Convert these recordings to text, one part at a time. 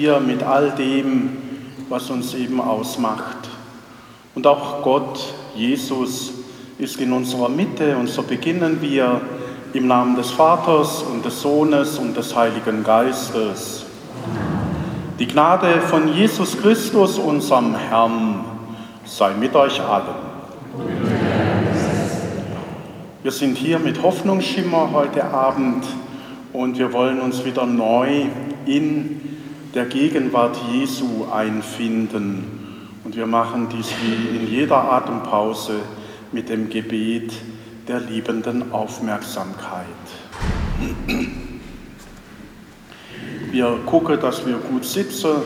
Wir mit all dem, was uns eben ausmacht. Und auch Gott, Jesus, ist in unserer Mitte und so beginnen wir im Namen des Vaters und des Sohnes und des Heiligen Geistes. Die Gnade von Jesus Christus, unserem Herrn, sei mit euch allen. Wir sind hier mit Hoffnungsschimmer heute Abend und wir wollen uns wieder neu in der Gegenwart Jesu einfinden. Und wir machen dies wie in jeder Atempause mit dem Gebet der liebenden Aufmerksamkeit. Wir gucken, dass wir gut sitzen.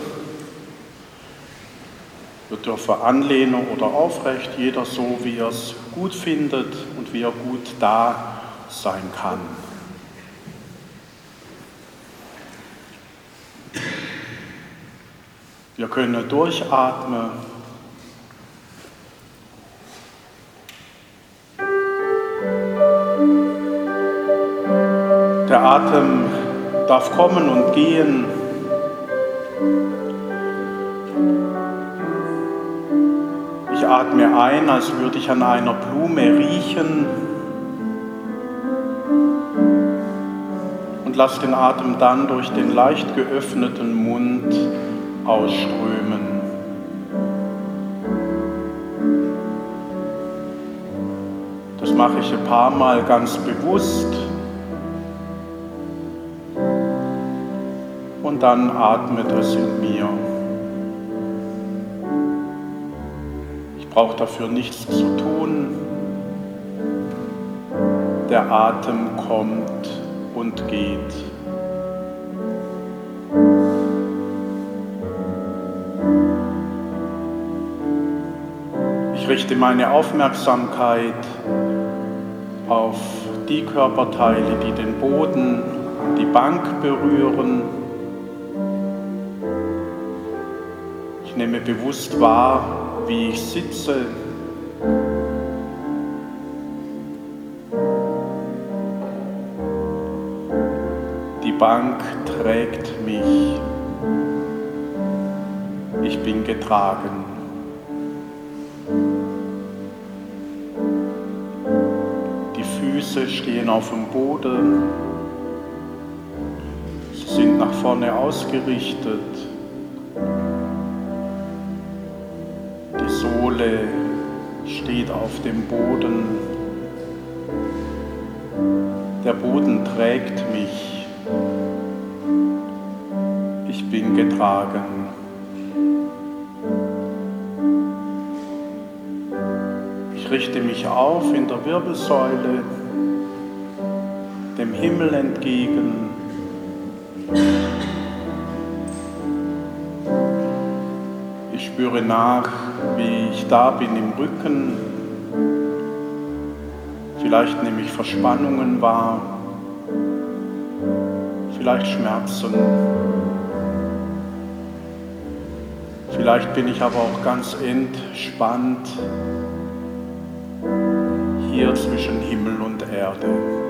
Wir dürfen anlehnen oder aufrecht, jeder so, wie er es gut findet und wie er gut da sein kann. Wir können durchatmen. Der Atem darf kommen und gehen. Ich atme ein, als würde ich an einer Blume riechen und lasse den Atem dann durch den leicht geöffneten Mund ausströmen. Das mache ich ein paar Mal ganz bewusst. Und dann atmet es in mir. Ich brauche dafür nichts zu tun. Der Atem kommt und geht. Richte meine Aufmerksamkeit auf die Körperteile, die den Boden und die Bank berühren. Ich nehme bewusst wahr, wie ich sitze. Die Bank trägt mich. Ich bin getragen. Füße stehen auf dem Boden. Sie sind nach vorne ausgerichtet. Die Sohle steht auf dem Boden. Der Boden trägt mich. Ich bin getragen. Ich richte mich auf in der Wirbelsäule dem Himmel entgegen. Ich spüre nach, wie ich da bin im Rücken. Vielleicht nehme ich Verspannungen wahr, vielleicht Schmerzen. Vielleicht bin ich aber auch ganz entspannt hier zwischen Himmel und Erde.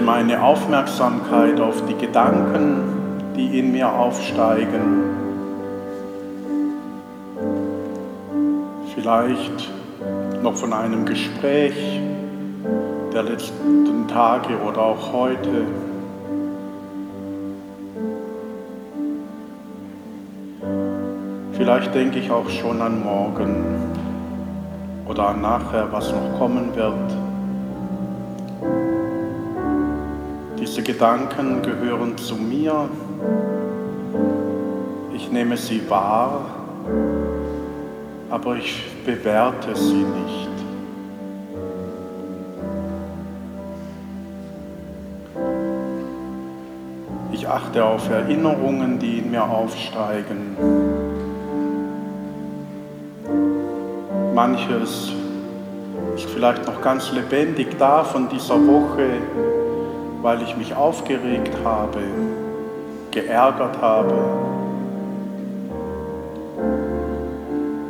Richte meine Aufmerksamkeit auf die Gedanken, die in mir aufsteigen. Vielleicht noch von einem Gespräch der letzten Tage oder auch heute. Vielleicht denke ich auch schon an morgen oder an nachher, was noch kommen wird. Gedanken gehören zu mir. Ich nehme sie wahr, aber ich bewerte sie nicht. Ich achte auf Erinnerungen, die in mir aufsteigen. Manches ist vielleicht noch ganz lebendig da von dieser Woche, weil ich mich aufgeregt habe, geärgert habe.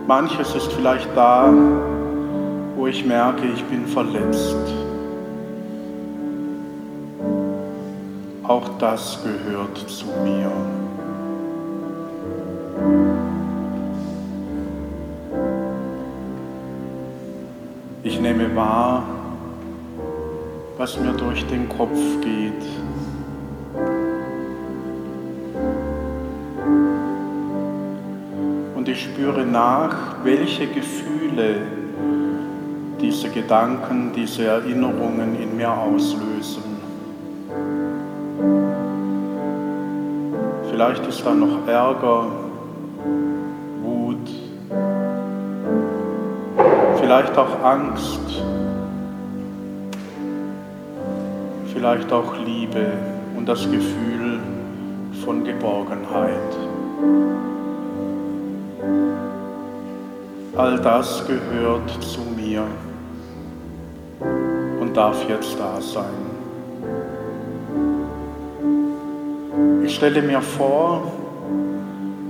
Manches ist vielleicht da, wo ich merke, ich bin verletzt. Auch das gehört zu mir. Ich nehme wahr, was mir durch den Kopf geht. Und ich spüre nach, welche Gefühle diese Gedanken, diese Erinnerungen in mir auslösen. Vielleicht ist da noch Ärger, Wut, vielleicht auch Angst, vielleicht auch Liebe und das Gefühl von Geborgenheit. All das gehört zu mir und darf jetzt da sein. Ich stelle mir vor,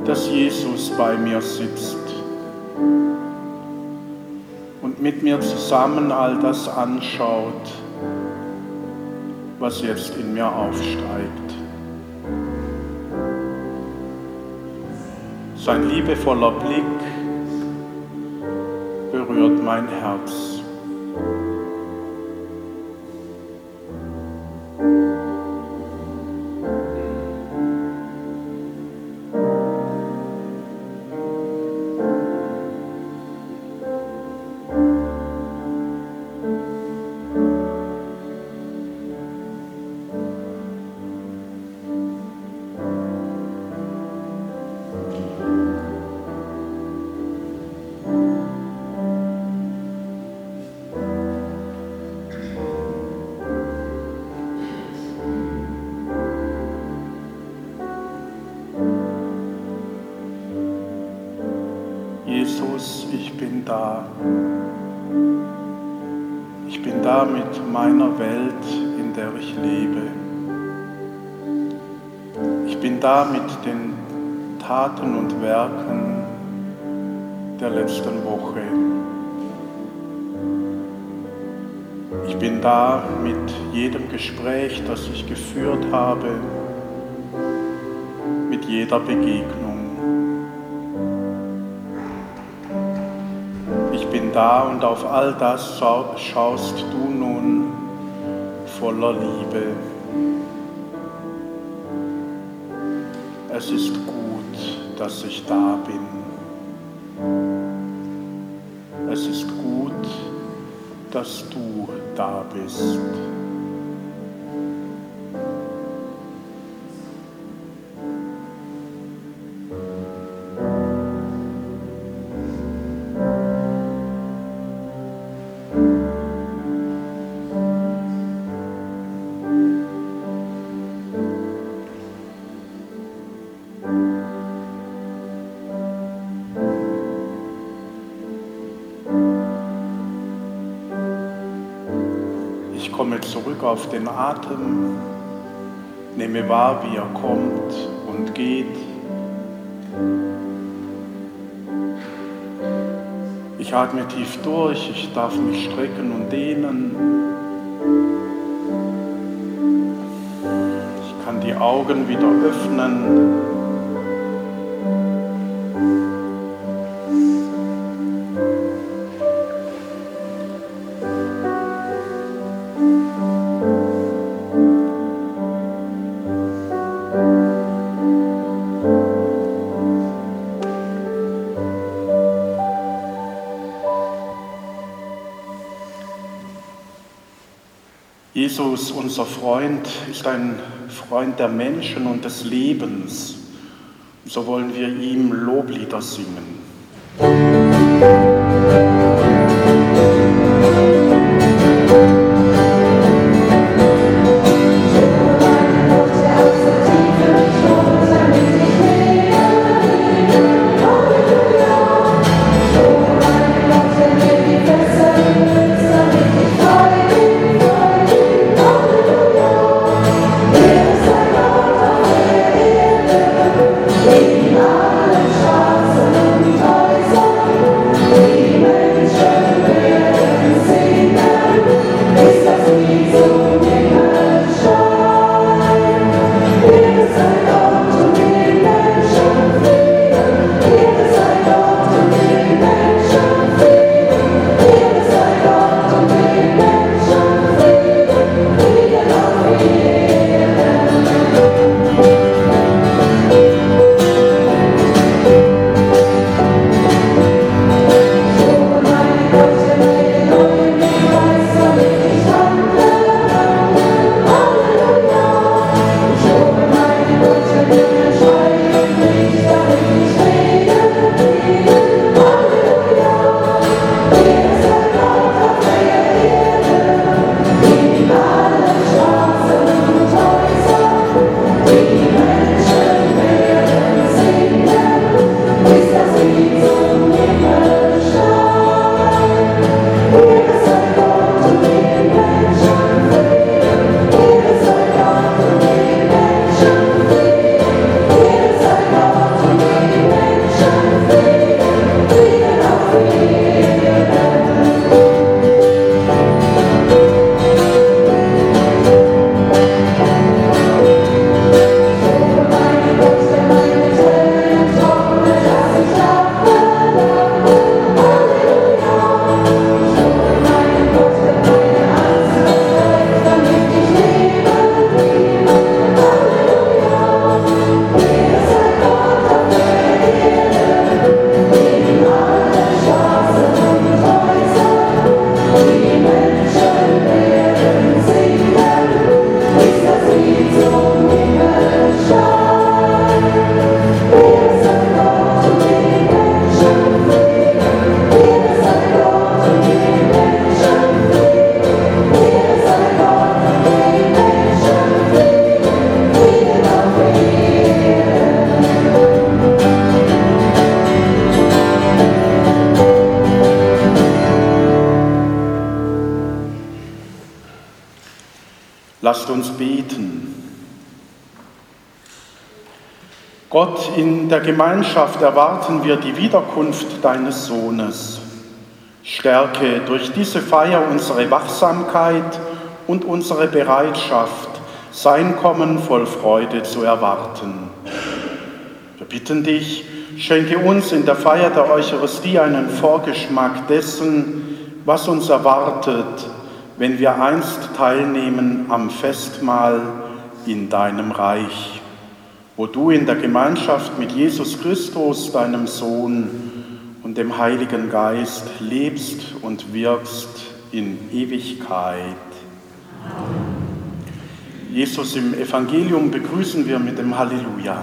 dass Jesus bei mir sitzt und mit mir zusammen all das anschaut, was jetzt in mir aufsteigt. Sein liebevoller Blick berührt mein Herz. Jesus, ich bin da. Ich bin da mit meiner Welt, in der ich lebe. Ich bin da mit den Taten und Werken der letzten Woche. Ich bin da mit jedem Gespräch, das ich geführt habe, mit jeder Begegnung. Da und auf all das schaust du nun voller Liebe. Es ist gut, dass ich da bin. Es ist gut, dass du da bist. Zurück auf den Atem, nehme wahr, wie er kommt und geht. Ich atme tief durch, ich darf mich strecken und dehnen. Ich kann die Augen wieder öffnen. Jesus, unser Freund, ist ein Freund der Menschen und des Lebens. So wollen wir ihm Loblieder singen. Amen. Uns beten. Gott, in der Gemeinschaft erwarten wir die Wiederkunft deines Sohnes. Stärke durch diese Feier unsere Wachsamkeit und unsere Bereitschaft, sein Kommen voll Freude zu erwarten. Wir bitten dich, schenke uns in der Feier der Eucharistie einen Vorgeschmack dessen, was uns erwartet wenn wir einst teilnehmen am Festmahl in deinem Reich, wo du in der Gemeinschaft mit Jesus Christus, deinem Sohn und dem Heiligen Geist lebst und wirkst in Ewigkeit. Jesus im Evangelium begrüßen wir mit dem Halleluja.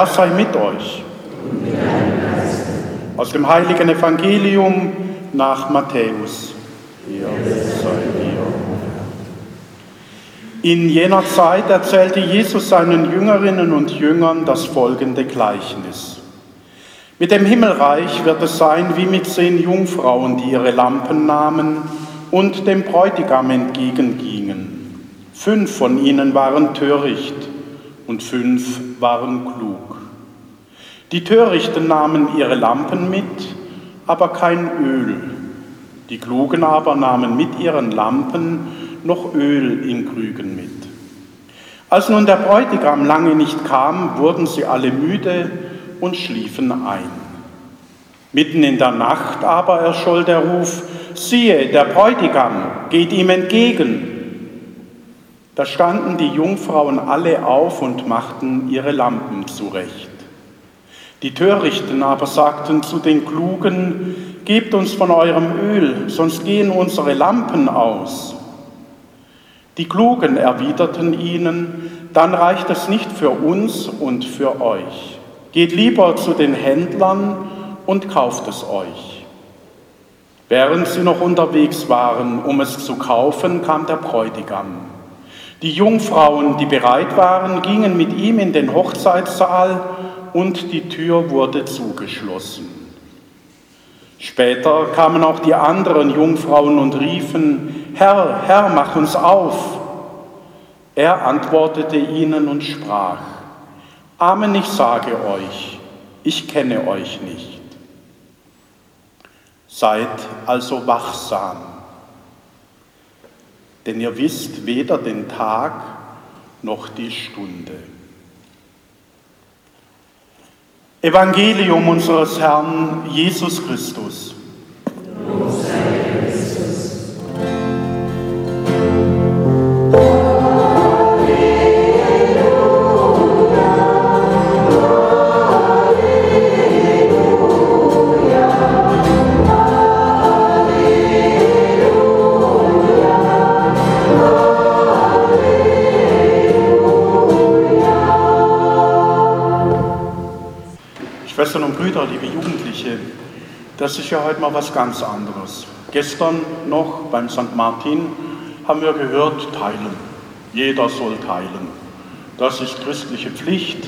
Herr sei mit euch. Aus dem heiligen Evangelium nach Matthäus. In jener Zeit erzählte Jesus seinen Jüngerinnen und Jüngern das folgende Gleichnis. Mit dem Himmelreich wird es sein wie mit zehn Jungfrauen, die ihre Lampen nahmen und dem Bräutigam entgegengingen. Fünf von ihnen waren töricht und fünf waren. Die Törichten nahmen ihre Lampen mit, aber kein Öl. Die Klugen aber nahmen mit ihren Lampen noch Öl in Krügen mit. Als nun der Bräutigam lange nicht kam, wurden sie alle müde und schliefen ein. Mitten in der Nacht aber erscholl der Ruf, siehe, der Bräutigam geht ihm entgegen. Da standen die Jungfrauen alle auf und machten ihre Lampen zurecht. Die Törichten aber sagten zu den Klugen, Gebt uns von eurem Öl, sonst gehen unsere Lampen aus. Die Klugen erwiderten ihnen, dann reicht es nicht für uns und für euch. Geht lieber zu den Händlern und kauft es euch. Während sie noch unterwegs waren, um es zu kaufen, kam der Bräutigam. Die Jungfrauen, die bereit waren, gingen mit ihm in den Hochzeitssaal und die Tür wurde zugeschlossen. Später kamen auch die anderen Jungfrauen und riefen, Herr, Herr, mach uns auf. Er antwortete ihnen und sprach, Amen, ich sage euch, ich kenne euch nicht. Seid also wachsam denn ihr wisst weder den Tag noch die Stunde. Evangelium unseres Herrn Jesus Christus. Schwestern das ist ja heute mal was ganz anderes. Gestern noch beim St. Martin haben wir gehört, teilen. Jeder soll teilen. Das ist christliche Pflicht.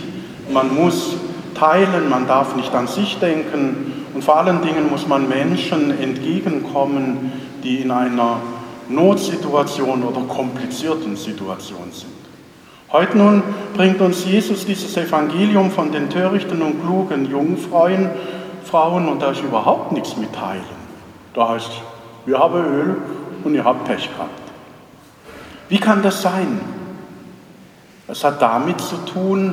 Man muss teilen, man darf nicht an sich denken und vor allen Dingen muss man Menschen entgegenkommen, die in einer Notsituation oder komplizierten Situation sind. Heute nun bringt uns Jesus dieses Evangelium von den törichten und klugen Jungfrauen Frauen, und da ist überhaupt nichts mit Teilen. Da heißt, wir haben Öl und ihr habt Pech gehabt. Wie kann das sein? Es hat damit zu tun,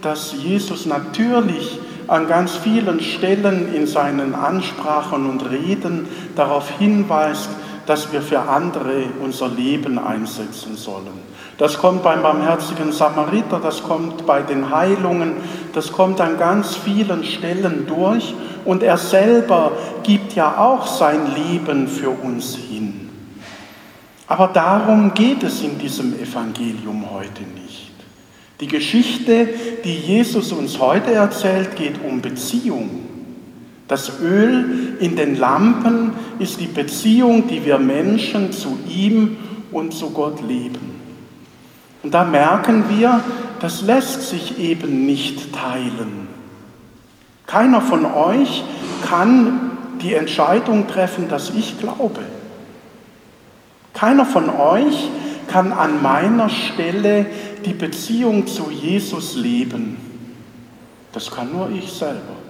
dass Jesus natürlich an ganz vielen Stellen in seinen Ansprachen und Reden darauf hinweist, dass wir für andere unser Leben einsetzen sollen. Das kommt beim barmherzigen Samariter, das kommt bei den Heilungen, das kommt an ganz vielen Stellen durch und er selber gibt ja auch sein Leben für uns hin. Aber darum geht es in diesem Evangelium heute nicht. Die Geschichte, die Jesus uns heute erzählt, geht um Beziehung. Das Öl in den Lampen ist die Beziehung, die wir Menschen zu ihm und zu Gott leben. Und da merken wir, das lässt sich eben nicht teilen. Keiner von euch kann die Entscheidung treffen, dass ich glaube. Keiner von euch kann an meiner Stelle die Beziehung zu Jesus leben. Das kann nur ich selber.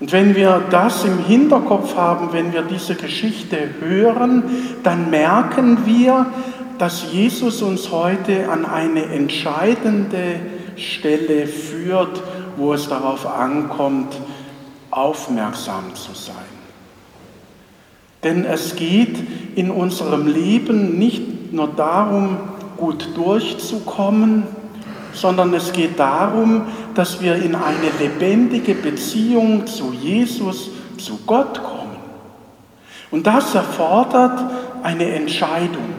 Und wenn wir das im Hinterkopf haben, wenn wir diese Geschichte hören, dann merken wir, dass Jesus uns heute an eine entscheidende Stelle führt, wo es darauf ankommt, aufmerksam zu sein. Denn es geht in unserem Leben nicht nur darum, gut durchzukommen, sondern es geht darum, dass wir in eine lebendige Beziehung zu Jesus, zu Gott kommen. Und das erfordert eine Entscheidung.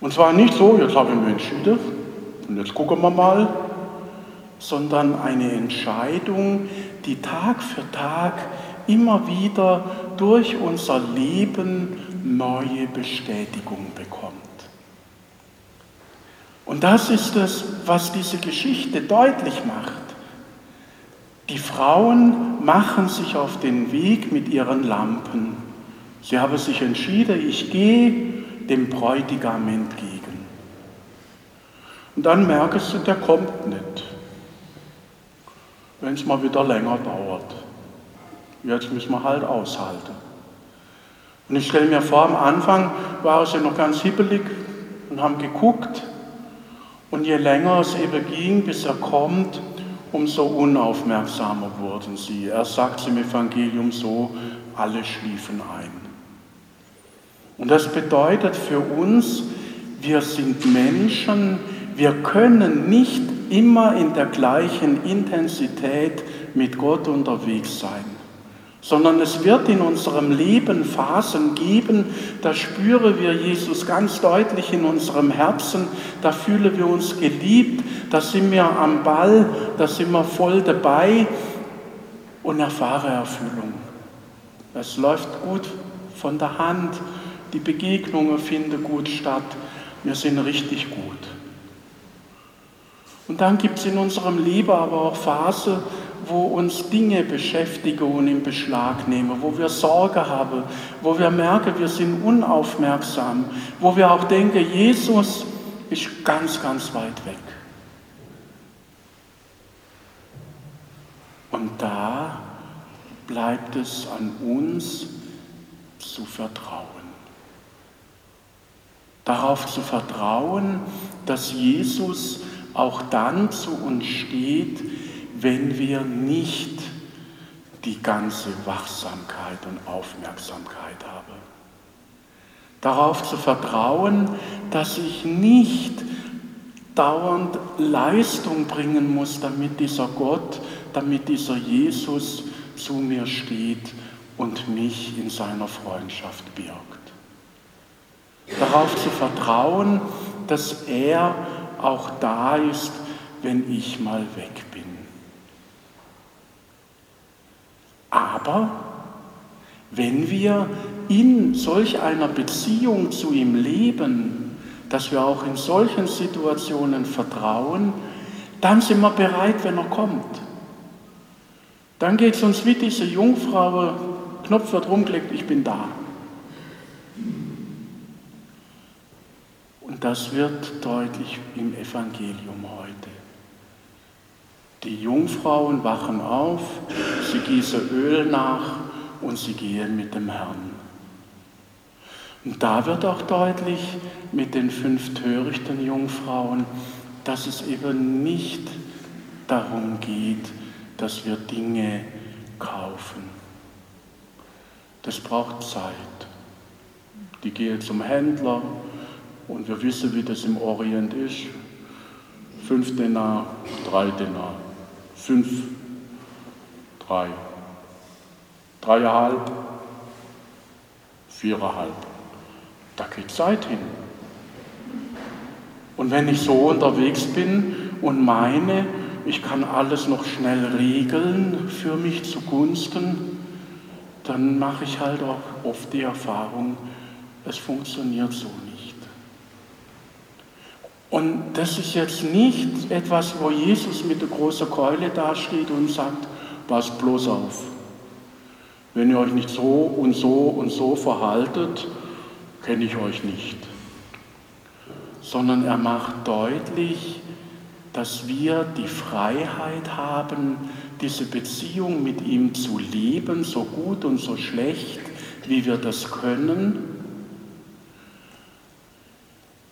Und zwar nicht so, jetzt habe ich mich entschieden und jetzt gucken wir mal, sondern eine Entscheidung, die Tag für Tag immer wieder durch unser Leben neue Bestätigung bekommt. Und das ist es, was diese Geschichte deutlich macht. Die Frauen machen sich auf den Weg mit ihren Lampen. Sie haben sich entschieden, ich gehe dem Bräutigam entgegen. Und dann merkst du, der kommt nicht, wenn es mal wieder länger dauert. Jetzt müssen wir halt aushalten. Und ich stelle mir vor, am Anfang waren sie noch ganz hibbelig und haben geguckt, und je länger es eben ging, bis er kommt, umso unaufmerksamer wurden sie. Er sagt im Evangelium so, alle schliefen ein. Und das bedeutet für uns, wir sind Menschen, wir können nicht immer in der gleichen Intensität mit Gott unterwegs sein sondern es wird in unserem Leben Phasen geben, da spüren wir Jesus ganz deutlich in unserem Herzen, da fühlen wir uns geliebt, da sind wir am Ball, da sind wir voll dabei und erfahren Erfüllung. Es läuft gut von der Hand, die Begegnungen finden gut statt, wir sind richtig gut. Und dann gibt es in unserem Leben aber auch Phasen, wo uns Dinge beschäftigen und in Beschlag nehmen, wo wir Sorge haben, wo wir merken, wir sind unaufmerksam, wo wir auch denken, Jesus ist ganz, ganz weit weg. Und da bleibt es an uns zu vertrauen. Darauf zu vertrauen, dass Jesus auch dann zu uns steht, wenn wir nicht die ganze Wachsamkeit und Aufmerksamkeit haben. Darauf zu vertrauen, dass ich nicht dauernd Leistung bringen muss, damit dieser Gott, damit dieser Jesus zu mir steht und mich in seiner Freundschaft birgt. Darauf zu vertrauen, dass er auch da ist, wenn ich mal weg bin. Aber wenn wir in solch einer Beziehung zu ihm leben, dass wir auch in solchen Situationen vertrauen, dann sind wir bereit, wenn er kommt. Dann geht es uns wie diese Jungfrau, Knopf wird rumgelegt, ich bin da. Und das wird deutlich im Evangelium heute. Die Jungfrauen wachen auf, sie gießen Öl nach und sie gehen mit dem Herrn. Und da wird auch deutlich mit den fünf törichten Jungfrauen, dass es eben nicht darum geht, dass wir Dinge kaufen. Das braucht Zeit. Die gehe zum Händler und wir wissen, wie das im Orient ist. Fünf Denar, drei Denar, fünf, drei, dreieinhalb, viereinhalb. Da geht Zeit hin. Und wenn ich so unterwegs bin und meine, ich kann alles noch schnell regeln für mich zugunsten, dann mache ich halt auch oft die Erfahrung, es funktioniert so nicht. Und das ist jetzt nicht etwas, wo Jesus mit der großen Keule dasteht und sagt, passt bloß auf. Wenn ihr euch nicht so und so und so verhaltet, kenne ich euch nicht. Sondern er macht deutlich, dass wir die Freiheit haben, diese Beziehung mit ihm zu leben, so gut und so schlecht, wie wir das können,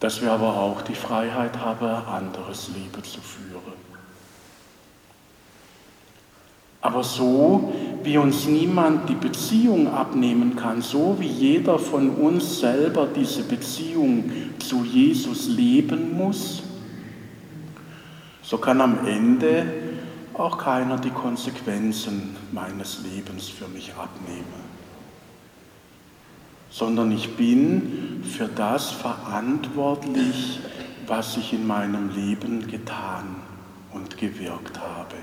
dass wir aber auch die Freiheit haben, anderes Leben zu führen. Aber so, wie uns niemand die Beziehung abnehmen kann, so wie jeder von uns selber diese Beziehung zu Jesus leben muss, so kann am Ende auch keiner die Konsequenzen meines Lebens für mich abnehmen, sondern ich bin für das verantwortlich, was ich in meinem Leben getan und gewirkt habe.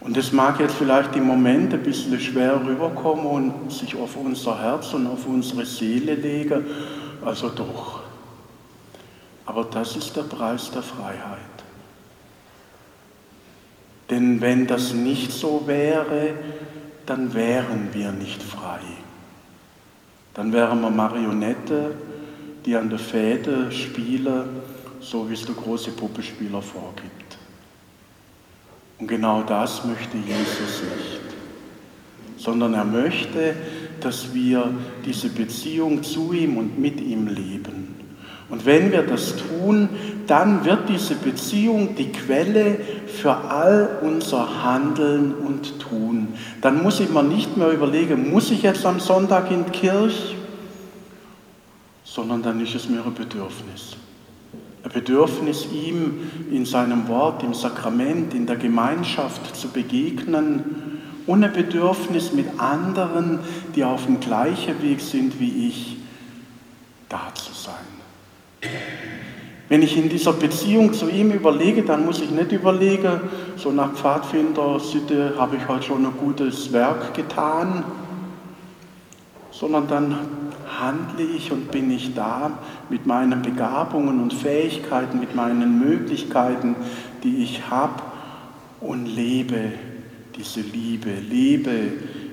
Und es mag jetzt vielleicht im Moment ein bisschen schwer rüberkommen und sich auf unser Herz und auf unsere Seele legen, also doch. Aber das ist der Preis der Freiheit. Denn wenn das nicht so wäre, dann wären wir nicht frei. Dann wären wir Marionette, die an der Fäde spielen, so wie es der große Puppenspieler vorgibt. Und genau das möchte Jesus nicht, sondern er möchte, dass wir diese Beziehung zu ihm und mit ihm leben. Und wenn wir das tun, dann wird diese Beziehung die Quelle für all unser Handeln und Tun. Dann muss ich mir nicht mehr überlegen, muss ich jetzt am Sonntag in die Kirche, sondern dann ist es mir ein Bedürfnis. Ein Bedürfnis, ihm in seinem Wort, im Sakrament, in der Gemeinschaft zu begegnen und ein Bedürfnis mit anderen, die auf dem gleichen Weg sind wie ich, da zu sein. Wenn ich in dieser Beziehung zu ihm überlege, dann muss ich nicht überlegen, so nach Pfadfinder-Sitte habe ich heute schon ein gutes Werk getan, sondern dann handle ich und bin ich da mit meinen Begabungen und Fähigkeiten, mit meinen Möglichkeiten, die ich habe und lebe diese Liebe, lebe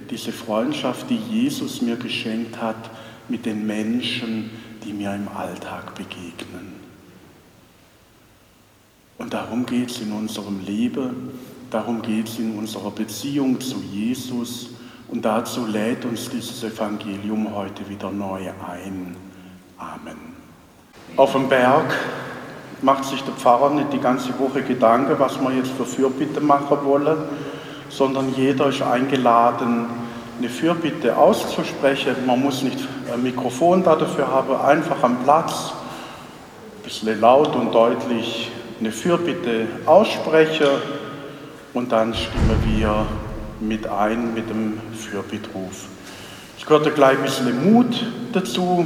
diese Freundschaft, die Jesus mir geschenkt hat mit den Menschen, die mir im Alltag begegnen. Und darum geht es in unserem Leben, darum geht es in unserer Beziehung zu Jesus und dazu lädt uns dieses Evangelium heute wieder neu ein. Amen. Auf dem Berg macht sich der Pfarrer nicht die ganze Woche Gedanken, was wir jetzt für Fürbitte machen wollen, sondern jeder ist eingeladen, eine Fürbitte auszusprechen. Man muss nicht ein Mikrofon dafür haben, einfach am Platz, ein bisschen laut und deutlich eine Fürbitte aussprechen und dann stimmen wir mit ein mit dem Fürbittruf. Es gehört gleich ein bisschen Mut dazu,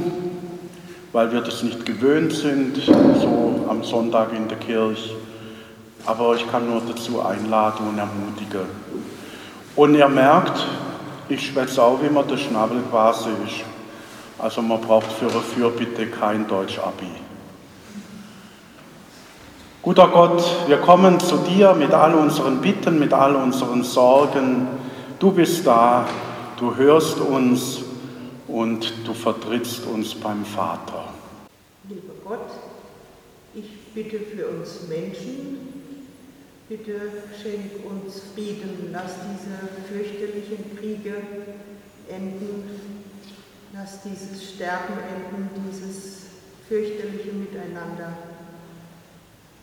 weil wir das nicht gewöhnt sind, so am Sonntag in der Kirche. Aber ich kann nur dazu einladen und ermutigen. Und ihr merkt, ich schwätze auch, wie man der Schnabel quasi ist. Also man braucht für eine Fürbitte kein Deutsch-Abi. Guter Gott, wir kommen zu dir mit all unseren Bitten, mit all unseren Sorgen. Du bist da, du hörst uns und du vertrittst uns beim Vater. Lieber Gott, ich bitte für uns Menschen, Bitte schenk uns Frieden, lass diese fürchterlichen Kriege enden. Lass dieses Sterben enden, dieses fürchterliche Miteinander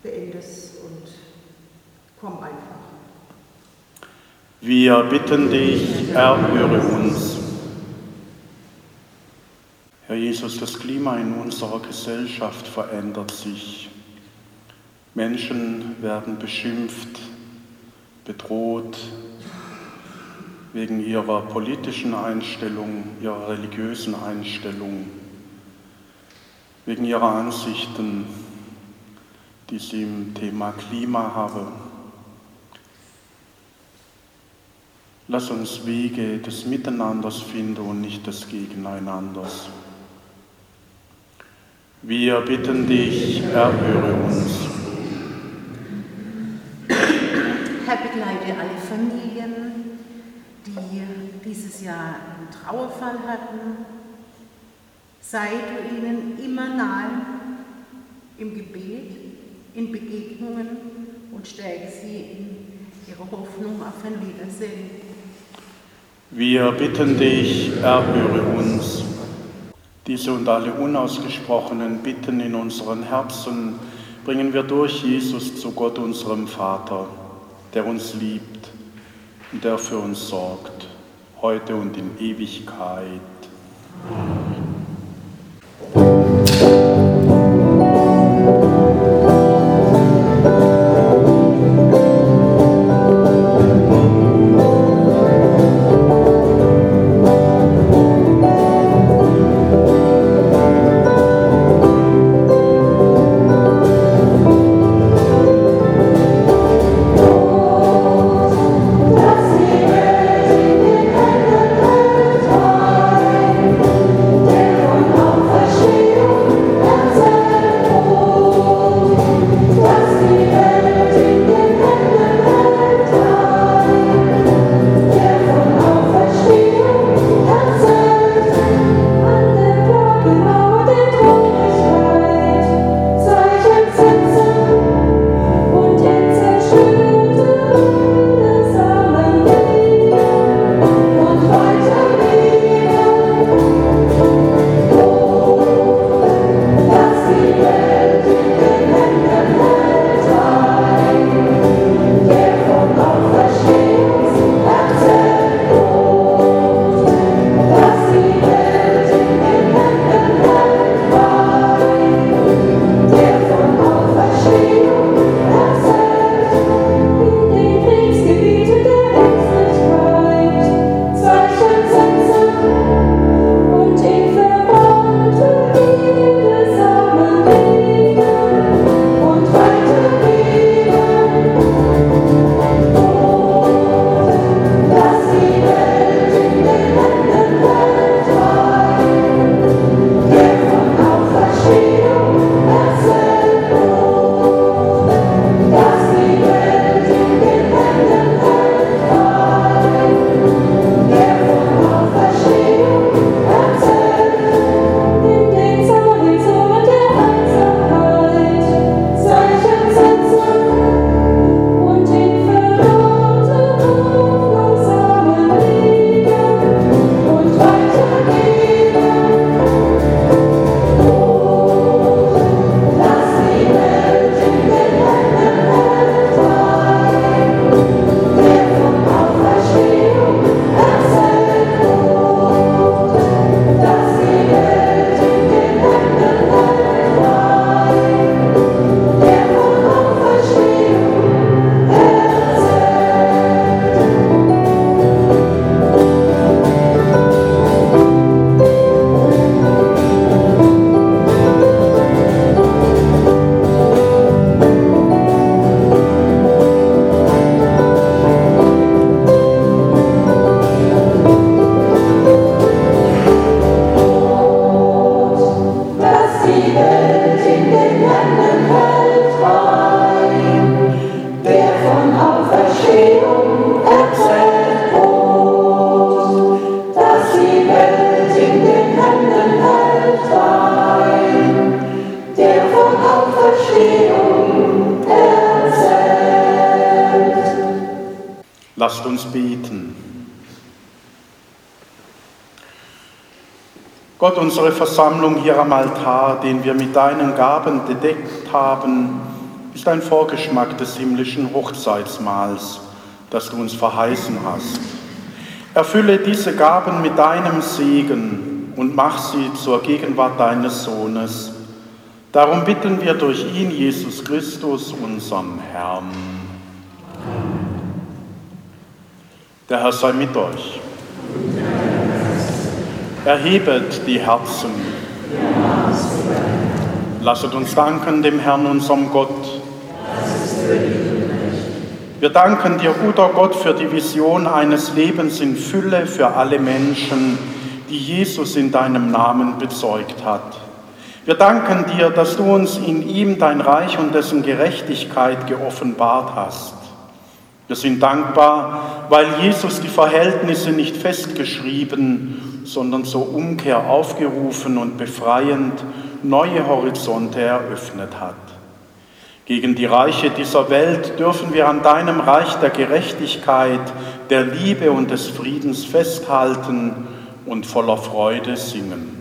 beendest und komm einfach. Wir bitten dich, erhöre uns. Herr Jesus, das Klima in unserer Gesellschaft verändert sich. Menschen werden beschimpft, bedroht wegen ihrer politischen Einstellung, ihrer religiösen Einstellung, wegen ihrer Ansichten, die sie im Thema Klima haben. Lass uns Wege des Miteinanders finden und nicht des Gegeneinanders. Wir bitten dich, erhöre uns. Herr, begleite alle Familien, die dieses Jahr einen Trauerfall hatten. Sei du ihnen immer nahe im Gebet, in Begegnungen und stärke sie in ihrer Hoffnung auf ein Wiedersehen. Wir bitten dich, erhöre uns. Diese und alle unausgesprochenen Bitten in unseren Herzen bringen wir durch Jesus zu Gott, unserem Vater, der uns liebt und der für uns sorgt, heute und in Ewigkeit. Gott, Versammlung hier am Altar, den wir mit deinen Gaben bedeckt haben, ist ein Vorgeschmack des himmlischen Hochzeitsmahls, das du uns verheißen hast. Erfülle diese Gaben mit deinem Segen und mach sie zur Gegenwart deines Sohnes. Darum bitten wir durch ihn, Jesus Christus, unseren Herrn. Der Herr sei mit euch. Erhebet die Herzen. Lasset uns danken dem Herrn, unserem Gott. Wir danken dir, guter Gott, für die Vision eines Lebens in Fülle für alle Menschen, die Jesus in deinem Namen bezeugt hat. Wir danken dir, dass du uns in ihm dein Reich und dessen Gerechtigkeit geoffenbart hast. Wir sind dankbar, weil Jesus die Verhältnisse nicht festgeschrieben, sondern zur Umkehr aufgerufen und befreiend neue Horizonte eröffnet hat. Gegen die Reiche dieser Welt dürfen wir an deinem Reich der Gerechtigkeit, der Liebe und des Friedens festhalten und voller Freude singen.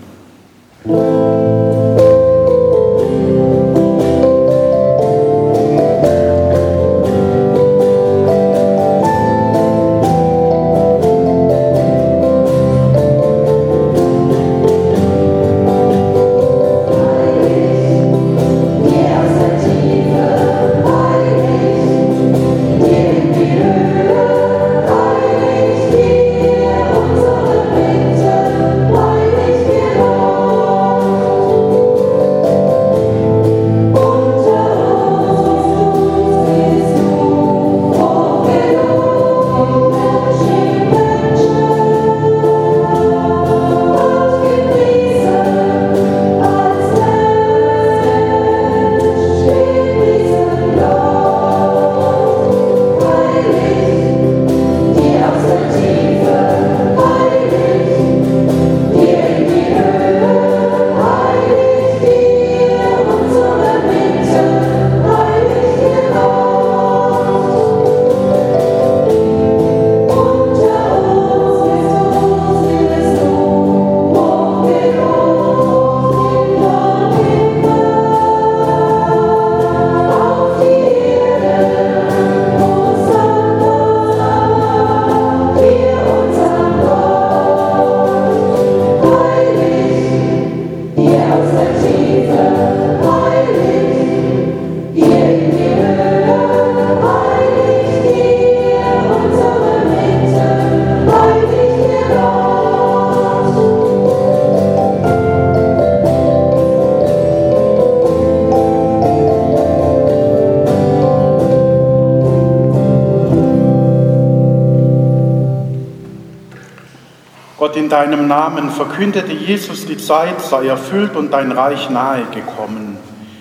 In deinem Namen verkündete Jesus, die Zeit sei erfüllt und dein Reich nahe gekommen.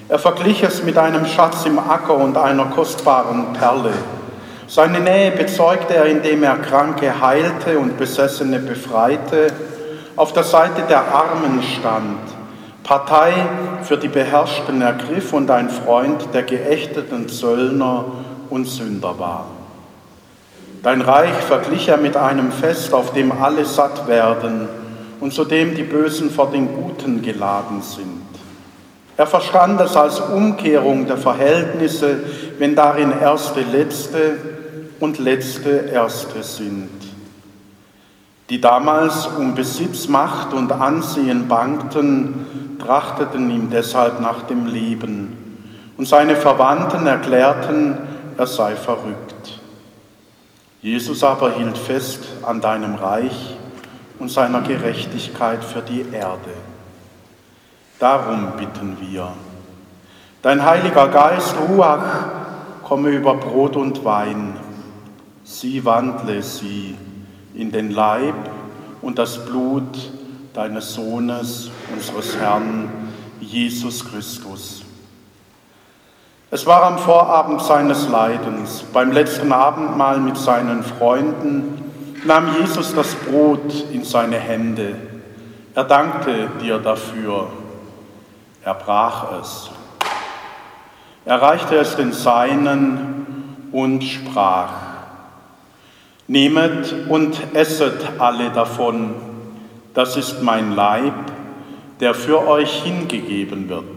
Er verglich es mit einem Schatz im Acker und einer kostbaren Perle. Seine Nähe bezeugte er, indem er Kranke heilte und Besessene befreite, auf der Seite der Armen stand, Partei für die Beherrschten ergriff und ein Freund der geächteten Zöllner und Sünder war. Dein Reich verglich er mit einem Fest, auf dem alle satt werden und zu dem die Bösen vor den Guten geladen sind. Er verstand es als Umkehrung der Verhältnisse, wenn darin Erste Letzte und Letzte Erste sind. Die damals um Besitz, Macht und Ansehen bangten, trachteten ihm deshalb nach dem Leben. Und seine Verwandten erklärten, er sei verrückt. Jesus aber hielt fest an deinem Reich und seiner Gerechtigkeit für die Erde. Darum bitten wir. Dein Heiliger Geist, Ruach, komme über Brot und Wein. Sie wandle sie in den Leib und das Blut deines Sohnes, unseres Herrn, Jesus Christus es war am Vorabend seines Leidens, beim letzten Abendmahl mit seinen Freunden, nahm Jesus das Brot in seine Hände. Er dankte dir dafür. Er brach es. Er reichte es den Seinen und sprach, Nehmet und esset alle davon, das ist mein Leib, der für euch hingegeben wird.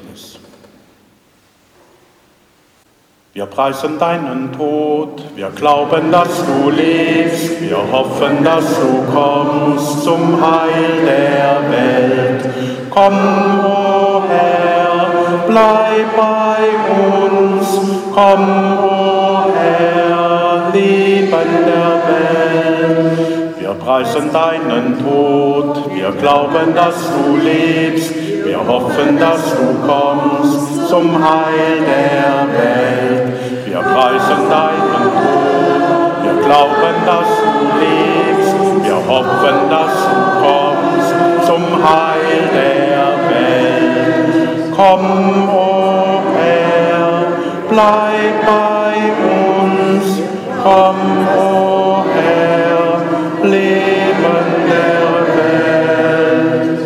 Wir preisen deinen Tod, wir glauben, dass du lebst, wir hoffen, dass du kommst zum Heil der Welt. Komm, o oh Herr, bleib bei uns, komm, o oh Herr, Leben der Welt. Wir preisen deinen Tod, wir glauben, dass du lebst, wir hoffen, dass du kommst zum Heil der Welt. Wir preisen deinen Tod, wir glauben, dass du lebst. Wir hoffen, dass du kommst zum Heil der Welt. Komm, o oh Herr, bleib bei uns. Komm, o oh Herr, Leben der Welt.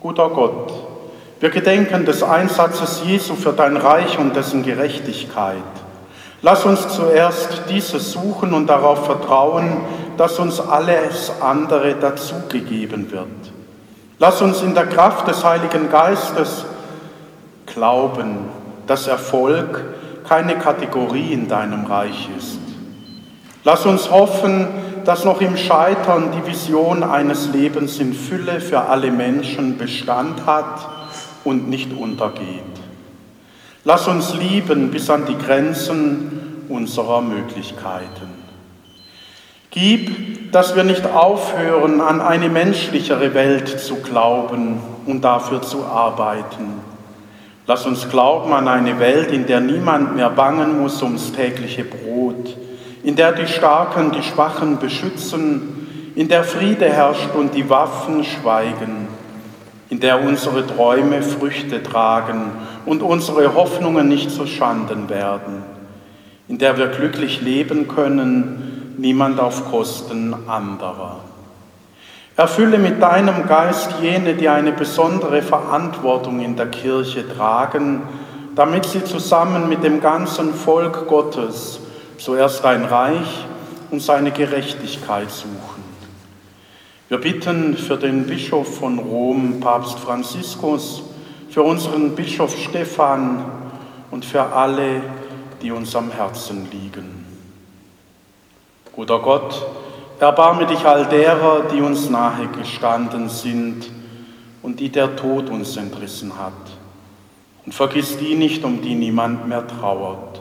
Guter Gott, wir gedenken des Einsatzes Jesu für dein Reich und dessen Gerechtigkeit. Lass uns zuerst dieses suchen und darauf vertrauen, dass uns alles andere dazugegeben wird. Lass uns in der Kraft des Heiligen Geistes glauben, dass Erfolg keine Kategorie in deinem Reich ist. Lass uns hoffen, dass noch im Scheitern die Vision eines Lebens in Fülle für alle Menschen Bestand hat und nicht untergeht. Lass uns lieben bis an die Grenzen unserer Möglichkeiten. Gib, dass wir nicht aufhören, an eine menschlichere Welt zu glauben und dafür zu arbeiten. Lass uns glauben an eine Welt, in der niemand mehr bangen muss ums tägliche Brot, in der die Starken die Schwachen beschützen, in der Friede herrscht und die Waffen schweigen in der unsere Träume Früchte tragen und unsere Hoffnungen nicht zu Schanden werden, in der wir glücklich leben können, niemand auf Kosten anderer. Erfülle mit deinem Geist jene, die eine besondere Verantwortung in der Kirche tragen, damit sie zusammen mit dem ganzen Volk Gottes zuerst dein Reich und seine Gerechtigkeit suchen. Wir bitten für den Bischof von Rom, Papst Franziskus, für unseren Bischof Stephan und für alle, die uns am Herzen liegen. Guter Gott, erbarme dich all derer, die uns nahe gestanden sind und die der Tod uns entrissen hat. Und vergiss die nicht, um die niemand mehr trauert.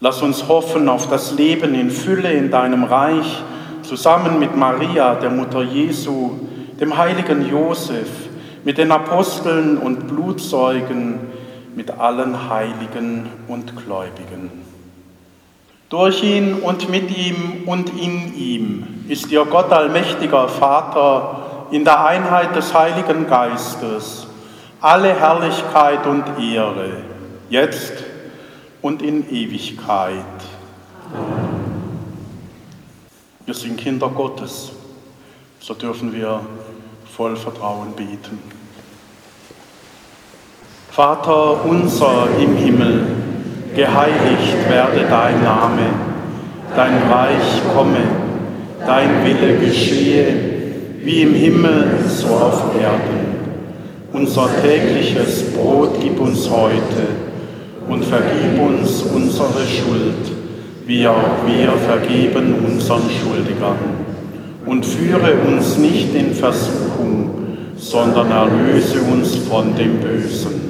Lass uns hoffen auf das Leben in Fülle in deinem Reich, zusammen mit Maria, der Mutter Jesu, dem heiligen Josef, mit den Aposteln und Blutzeugen, mit allen Heiligen und Gläubigen. Durch ihn und mit ihm und in ihm ist ihr Gott allmächtiger Vater in der Einheit des Heiligen Geistes alle Herrlichkeit und Ehre, jetzt und in Ewigkeit. Amen. Wir sind Kinder Gottes, so dürfen wir voll Vertrauen beten. Vater unser im Himmel, geheiligt werde dein Name, dein Reich komme, dein Wille geschehe, wie im Himmel so auf Erden. Unser tägliches Brot gib uns heute und vergib uns unsere Schuld wie auch wir vergeben unseren Schuldigern. Und führe uns nicht in Versuchung, sondern erlöse uns von dem Bösen.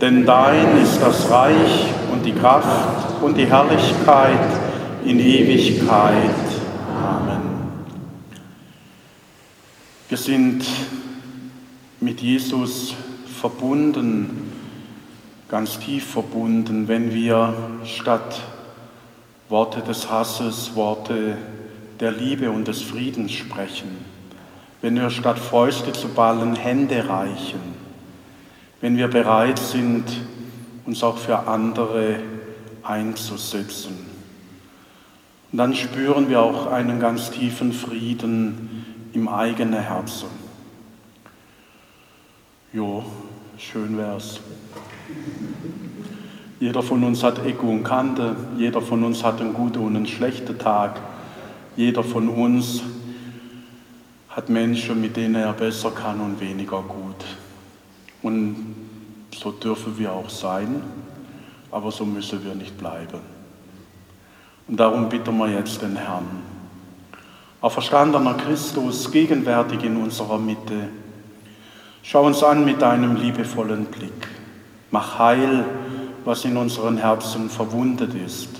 Denn dein ist das Reich und die Kraft und die Herrlichkeit in Ewigkeit. Amen. Wir sind mit Jesus verbunden, ganz tief verbunden, wenn wir statt Worte des Hasses, Worte der Liebe und des Friedens sprechen, wenn wir statt Fäuste zu ballen Hände reichen, wenn wir bereit sind, uns auch für andere einzusetzen. Und dann spüren wir auch einen ganz tiefen Frieden im eigenen Herzen. Jo, schön wär's. Jeder von uns hat Ecken und Kante, jeder von uns hat einen guten und einen schlechten Tag, jeder von uns hat Menschen, mit denen er besser kann und weniger gut. Und so dürfen wir auch sein, aber so müssen wir nicht bleiben. Und darum bitten wir jetzt den Herrn, auf verstandener Christus, gegenwärtig in unserer Mitte, schau uns an mit deinem liebevollen Blick. Mach heil, was in unseren Herzen verwundet ist.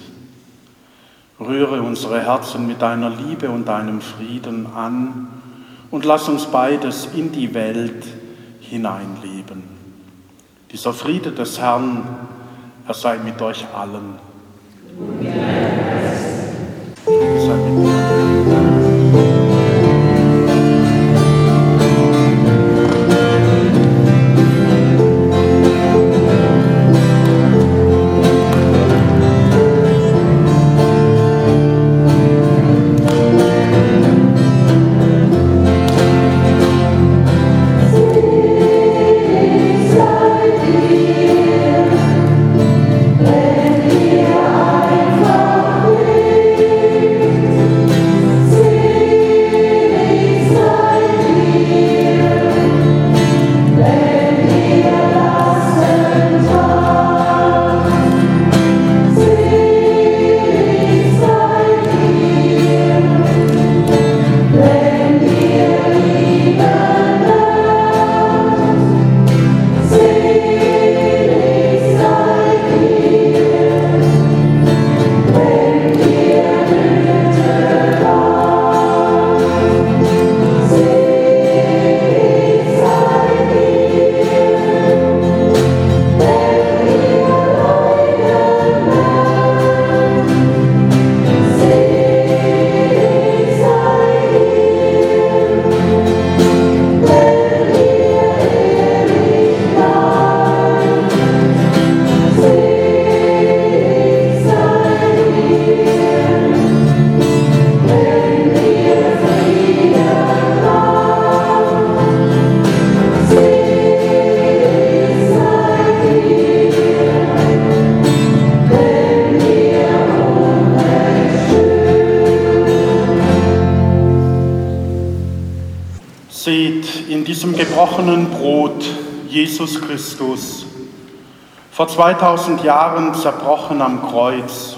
Rühre unsere Herzen mit deiner Liebe und deinem Frieden an und lass uns beides in die Welt hineinleben. Dieser Friede des Herrn, er sei mit euch allen. Vor 2000 Jahren zerbrochen am Kreuz,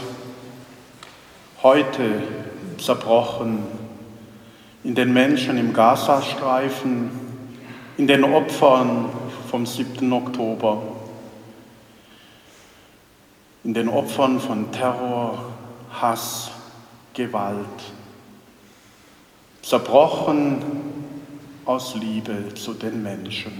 heute zerbrochen in den Menschen im Gazastreifen, in den Opfern vom 7. Oktober, in den Opfern von Terror, Hass, Gewalt, zerbrochen aus Liebe zu den Menschen.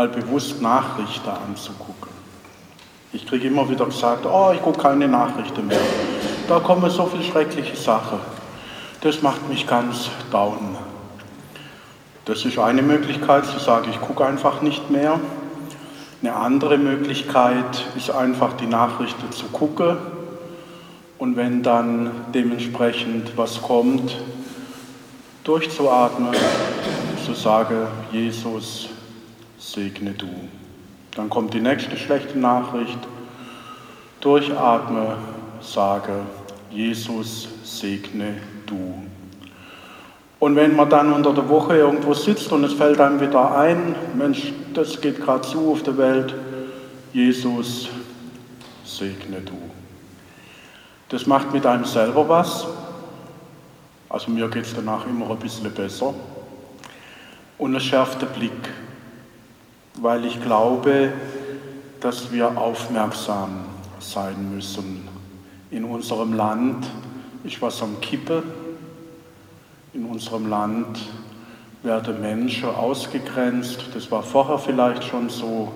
Mal bewusst Nachrichten anzugucken. Ich kriege immer wieder gesagt, oh, ich gucke keine Nachrichten mehr. Da kommen so viele schreckliche Sachen. Das macht mich ganz down. Das ist eine Möglichkeit zu sagen, ich gucke einfach nicht mehr. Eine andere Möglichkeit ist einfach die Nachrichten zu gucken und wenn dann dementsprechend was kommt, durchzuatmen, zu sagen, Jesus, segne du. Dann kommt die nächste schlechte Nachricht, durchatme, sage, Jesus, segne du. Und wenn man dann unter der Woche irgendwo sitzt und es fällt einem wieder ein, Mensch, das geht gerade zu auf der Welt, Jesus, segne du. Das macht mit einem selber was. Also mir geht es danach immer ein bisschen besser. Und es schärft den Blick, weil ich glaube, dass wir aufmerksam sein müssen. In unserem Land ist was am Kippe. In unserem Land werden Menschen ausgegrenzt. Das war vorher vielleicht schon so,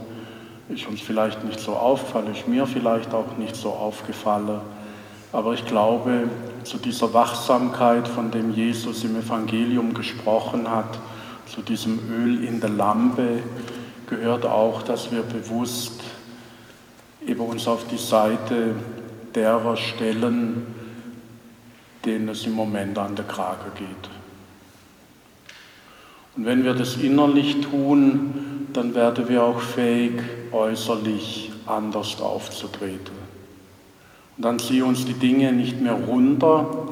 ist uns vielleicht nicht so aufgefallen, ist mir vielleicht auch nicht so aufgefallen. Aber ich glaube, zu dieser Wachsamkeit, von dem Jesus im Evangelium gesprochen hat, zu diesem Öl in der Lampe, gehört auch, dass wir bewusst eben uns auf die Seite derer stellen, denen es im Moment an der Krage geht. Und wenn wir das innerlich tun, dann werden wir auch fähig, äußerlich anders aufzutreten. Und dann ziehen uns die Dinge nicht mehr runter,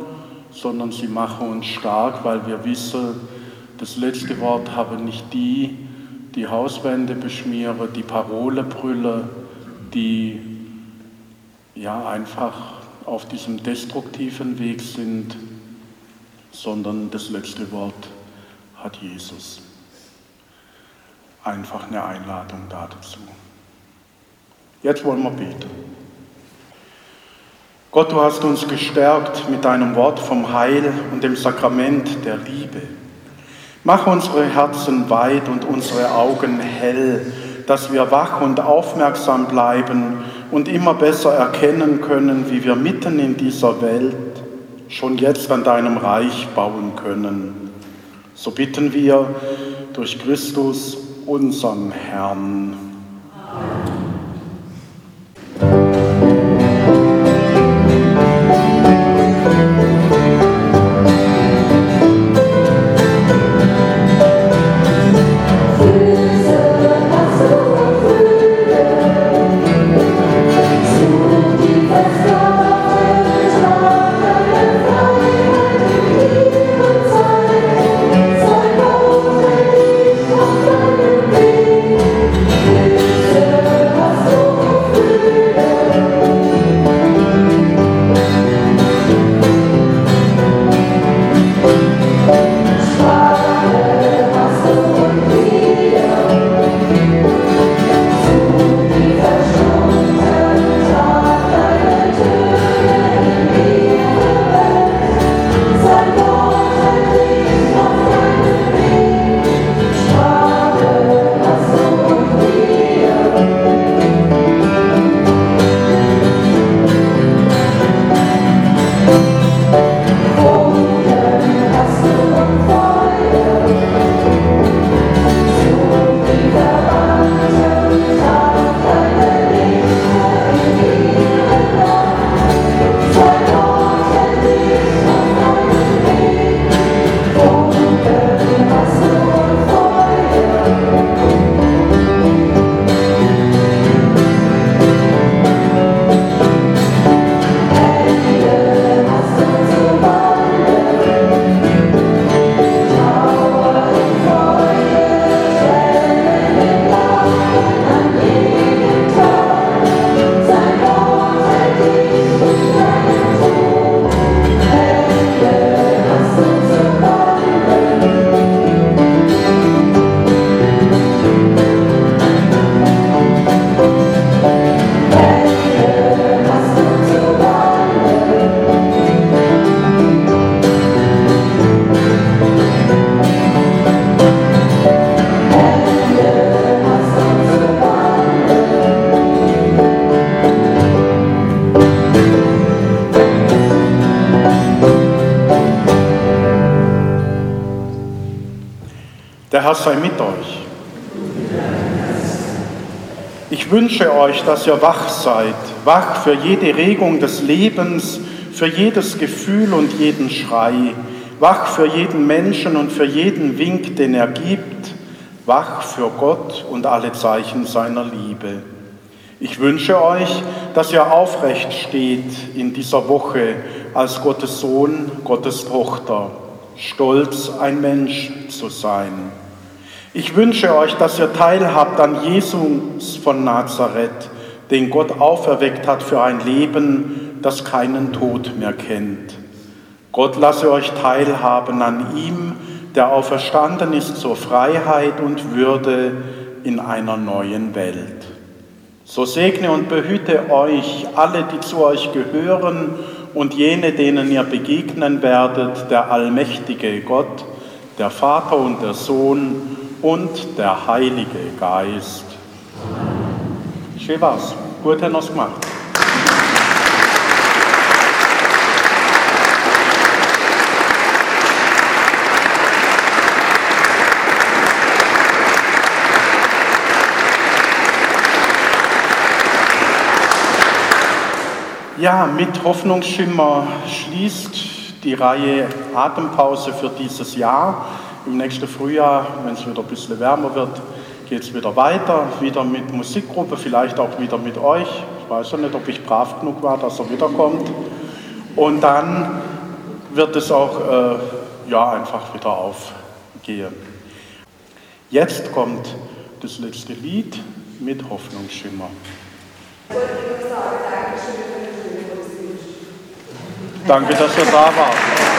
sondern sie machen uns stark, weil wir wissen, das letzte Wort haben nicht die, die Hauswände beschmieren, die Parole brüllen, die ja einfach auf diesem destruktiven Weg sind, sondern das letzte Wort hat Jesus. Einfach eine Einladung dazu. Jetzt wollen wir beten. Gott, du hast uns gestärkt mit deinem Wort vom Heil und dem Sakrament der Liebe. Mach unsere Herzen weit und unsere Augen hell, dass wir wach und aufmerksam bleiben und immer besser erkennen können, wie wir mitten in dieser Welt schon jetzt an deinem Reich bauen können. So bitten wir durch Christus, unseren Herrn. Herr sei mit euch. Ich wünsche euch, dass ihr wach seid, wach für jede Regung des Lebens, für jedes Gefühl und jeden Schrei, wach für jeden Menschen und für jeden Wink, den er gibt, wach für Gott und alle Zeichen seiner Liebe. Ich wünsche euch, dass ihr aufrecht steht in dieser Woche als Gottes Sohn, Gottes Tochter, stolz ein Mensch zu sein. Ich wünsche euch, dass ihr teilhabt an Jesus von Nazareth, den Gott auferweckt hat für ein Leben, das keinen Tod mehr kennt. Gott lasse euch teilhaben an ihm, der auferstanden ist zur Freiheit und Würde in einer neuen Welt. So segne und behüte euch alle, die zu euch gehören und jene, denen ihr begegnen werdet, der allmächtige Gott, der Vater und der Sohn und der Heilige Geist. Schön war's. Gut, haben wir's gemacht. Ja, mit Hoffnungsschimmer schließt die Reihe Atempause für dieses Jahr. Im nächsten Frühjahr, wenn es wieder ein bisschen wärmer wird, geht es wieder weiter, wieder mit Musikgruppe, vielleicht auch wieder mit euch. Ich weiß ja nicht, ob ich brav genug war, dass er wiederkommt. Und dann wird es auch äh, ja, einfach wieder aufgehen. Jetzt kommt das letzte Lied mit Hoffnungsschimmer. Danke, dass ihr da wart.